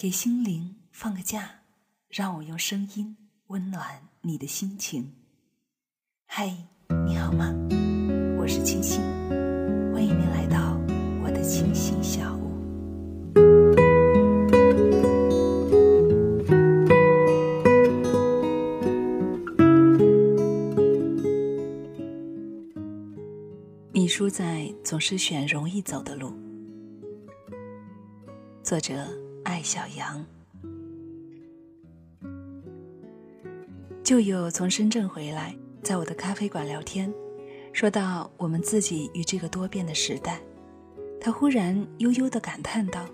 给心灵放个假，让我用声音温暖你的心情。嗨，你好吗？我是清新，欢迎你来到我的清新小屋。你输在总是选容易走的路。作者。小羊，舅舅从深圳回来，在我的咖啡馆聊天，说到我们自己与这个多变的时代，他忽然悠悠的感叹道：“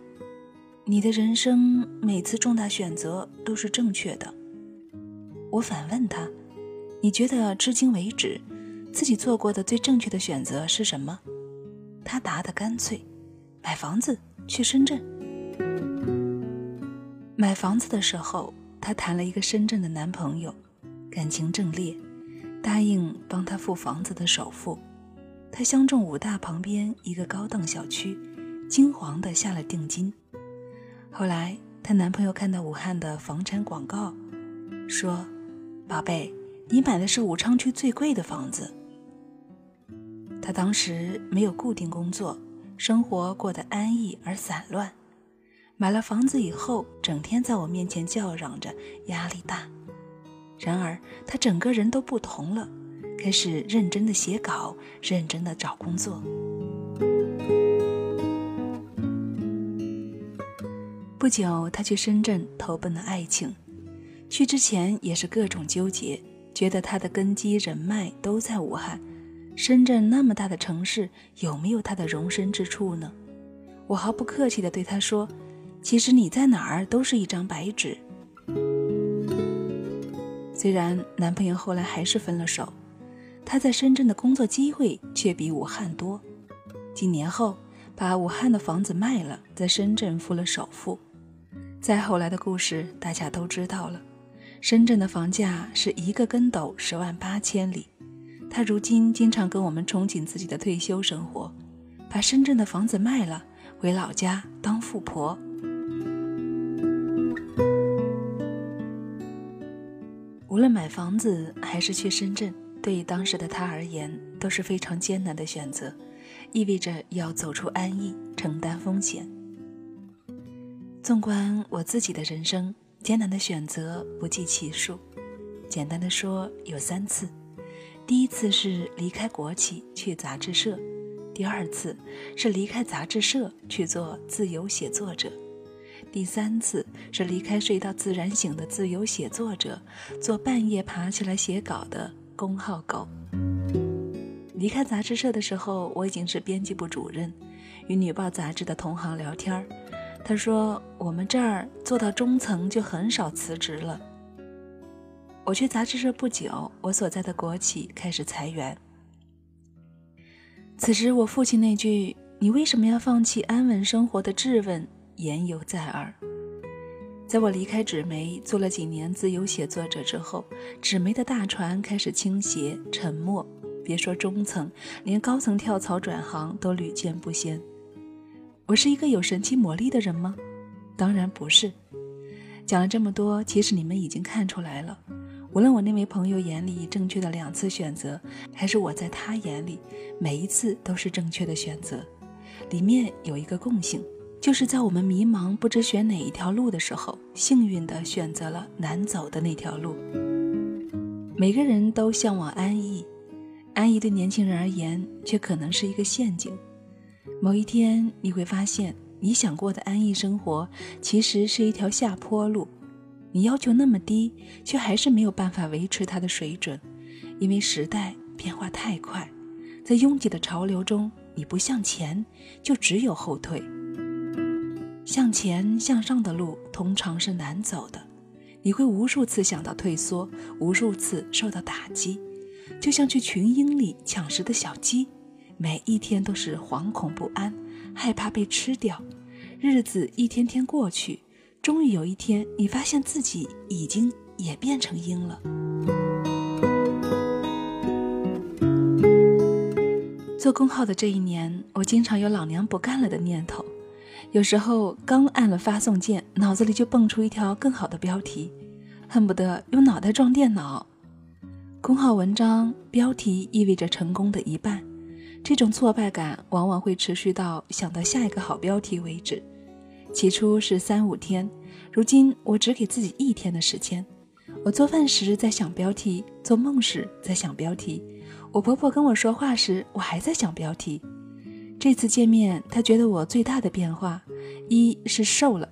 你的人生每次重大选择都是正确的。”我反问他：“你觉得至今为止自己做过的最正确的选择是什么？”他答得干脆：“买房子，去深圳。”买房子的时候，她谈了一个深圳的男朋友，感情正烈，答应帮她付房子的首付。她相中武大旁边一个高档小区，惊惶的下了定金。后来她男朋友看到武汉的房产广告，说：“宝贝，你买的是武昌区最贵的房子。”她当时没有固定工作，生活过得安逸而散乱。买了房子以后，整天在我面前叫嚷着压力大。然而，他整个人都不同了，开始认真的写稿，认真的找工作。不久，他去深圳投奔了爱情。去之前也是各种纠结，觉得他的根基人脉都在武汉，深圳那么大的城市，有没有他的容身之处呢？我毫不客气地对他说。其实你在哪儿都是一张白纸。虽然男朋友后来还是分了手，他在深圳的工作机会却比武汉多。几年后，把武汉的房子卖了，在深圳付了首付。再后来的故事大家都知道了，深圳的房价是一个跟斗十万八千里。他如今经常跟我们憧憬自己的退休生活，把深圳的房子卖了，回老家当富婆。无论买房子还是去深圳，对于当时的他而言都是非常艰难的选择，意味着要走出安逸，承担风险。纵观我自己的人生，艰难的选择不计其数。简单的说，有三次：第一次是离开国企去杂志社；第二次是离开杂志社去做自由写作者。第三次是离开睡到自然醒的自由写作者，做半夜爬起来写稿的公号狗。离开杂志社的时候，我已经是编辑部主任，与女报杂志的同行聊天儿，他说我们这儿做到中层就很少辞职了。我去杂志社不久，我所在的国企开始裁员。此时，我父亲那句“你为什么要放弃安稳生活”的质问。言犹在耳。在我离开纸媒，做了几年自由写作者之后，纸媒的大船开始倾斜、沉没。别说中层，连高层跳槽转行都屡见不鲜。我是一个有神奇魔力的人吗？当然不是。讲了这么多，其实你们已经看出来了。无论我那位朋友眼里正确的两次选择，还是我在他眼里每一次都是正确的选择，里面有一个共性。就是在我们迷茫不知选哪一条路的时候，幸运地选择了难走的那条路。每个人都向往安逸，安逸对年轻人而言却可能是一个陷阱。某一天你会发现，你想过的安逸生活其实是一条下坡路。你要求那么低，却还是没有办法维持它的水准，因为时代变化太快，在拥挤的潮流中，你不向前，就只有后退。向前向上的路通常是难走的，你会无数次想到退缩，无数次受到打击，就像去群鹰里抢食的小鸡，每一天都是惶恐不安，害怕被吃掉。日子一天天过去，终于有一天，你发现自己已经也变成鹰了。做公号的这一年，我经常有老娘不干了的念头。有时候刚按了发送键，脑子里就蹦出一条更好的标题，恨不得用脑袋撞电脑。公号文章标题意味着成功的一半，这种挫败感往往会持续到想到下一个好标题为止。起初是三五天，如今我只给自己一天的时间。我做饭时在想标题，做梦时在想标题，我婆婆跟我说话时，我还在想标题。这次见面，他觉得我最大的变化，一是瘦了，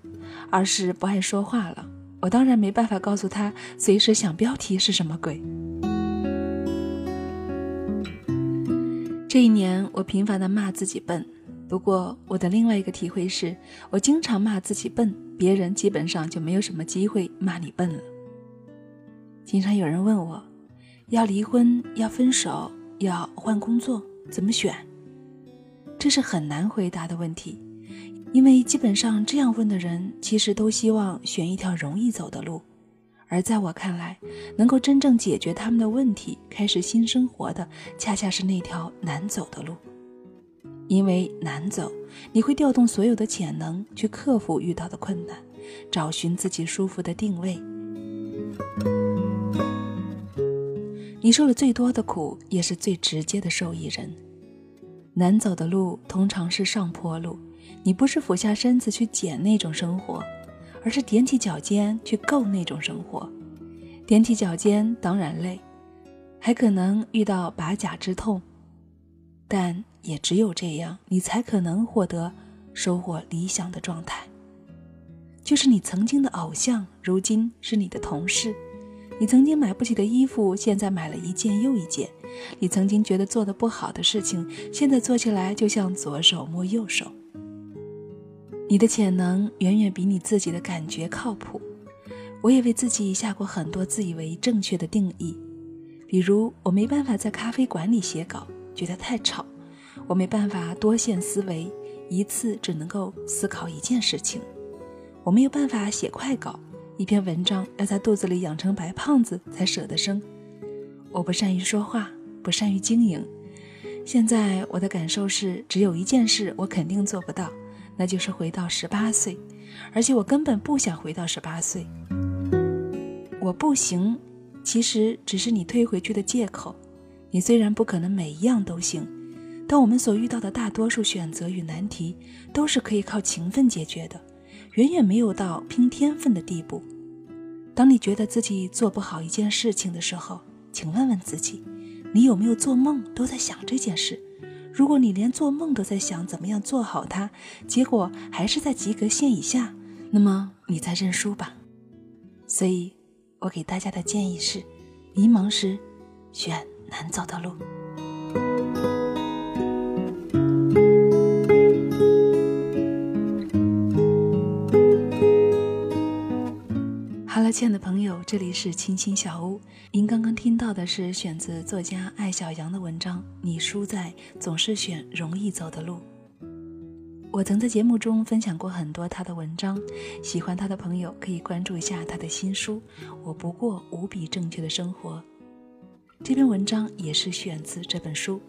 二是不爱说话了。我当然没办法告诉他，随时想标题是什么鬼。这一年，我频繁地骂自己笨。不过，我的另外一个体会是，我经常骂自己笨，别人基本上就没有什么机会骂你笨了。经常有人问我，要离婚、要分手、要换工作，怎么选？这是很难回答的问题，因为基本上这样问的人，其实都希望选一条容易走的路，而在我看来，能够真正解决他们的问题、开始新生活的，恰恰是那条难走的路。因为难走，你会调动所有的潜能去克服遇到的困难，找寻自己舒服的定位。你受了最多的苦，也是最直接的受益人。难走的路通常是上坡路，你不是俯下身子去捡那种生活，而是踮起脚尖去够那种生活。踮起脚尖当然累，还可能遇到拔甲之痛，但也只有这样，你才可能获得收获理想的状态。就是你曾经的偶像，如今是你的同事。你曾经买不起的衣服，现在买了一件又一件；你曾经觉得做的不好的事情，现在做起来就像左手摸右手。你的潜能远远比你自己的感觉靠谱。我也为自己下过很多自以为正确的定义，比如我没办法在咖啡馆里写稿，觉得太吵；我没办法多线思维，一次只能够思考一件事情；我没有办法写快稿。一篇文章要在肚子里养成白胖子才舍得生。我不善于说话，不善于经营。现在我的感受是，只有一件事我肯定做不到，那就是回到十八岁。而且我根本不想回到十八岁。我不行，其实只是你推回去的借口。你虽然不可能每一样都行，但我们所遇到的大多数选择与难题，都是可以靠勤奋解决的。远远没有到拼天分的地步。当你觉得自己做不好一件事情的时候，请问问自己，你有没有做梦都在想这件事？如果你连做梦都在想怎么样做好它，结果还是在及格线以下，那么你再认输吧。所以，我给大家的建议是：迷茫时，选难走的路。亲爱的朋友，这里是清新小屋。您刚刚听到的是选自作家艾小羊的文章《你输在总是选容易走的路》。我曾在节目中分享过很多他的文章，喜欢他的朋友可以关注一下他的新书《我不过无比正确的生活》。这篇文章也是选自这本书。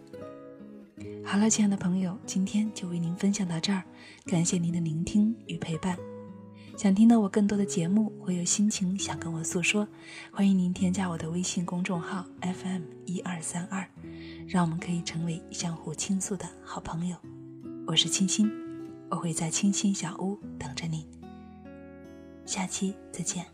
好了，亲爱的朋友，今天就为您分享到这儿，感谢您的聆听与陪伴。想听到我更多的节目，或有心情想跟我诉说，欢迎您添加我的微信公众号 FM 一二三二，让我们可以成为相互倾诉的好朋友。我是清新，我会在清新小屋等着你。下期再见。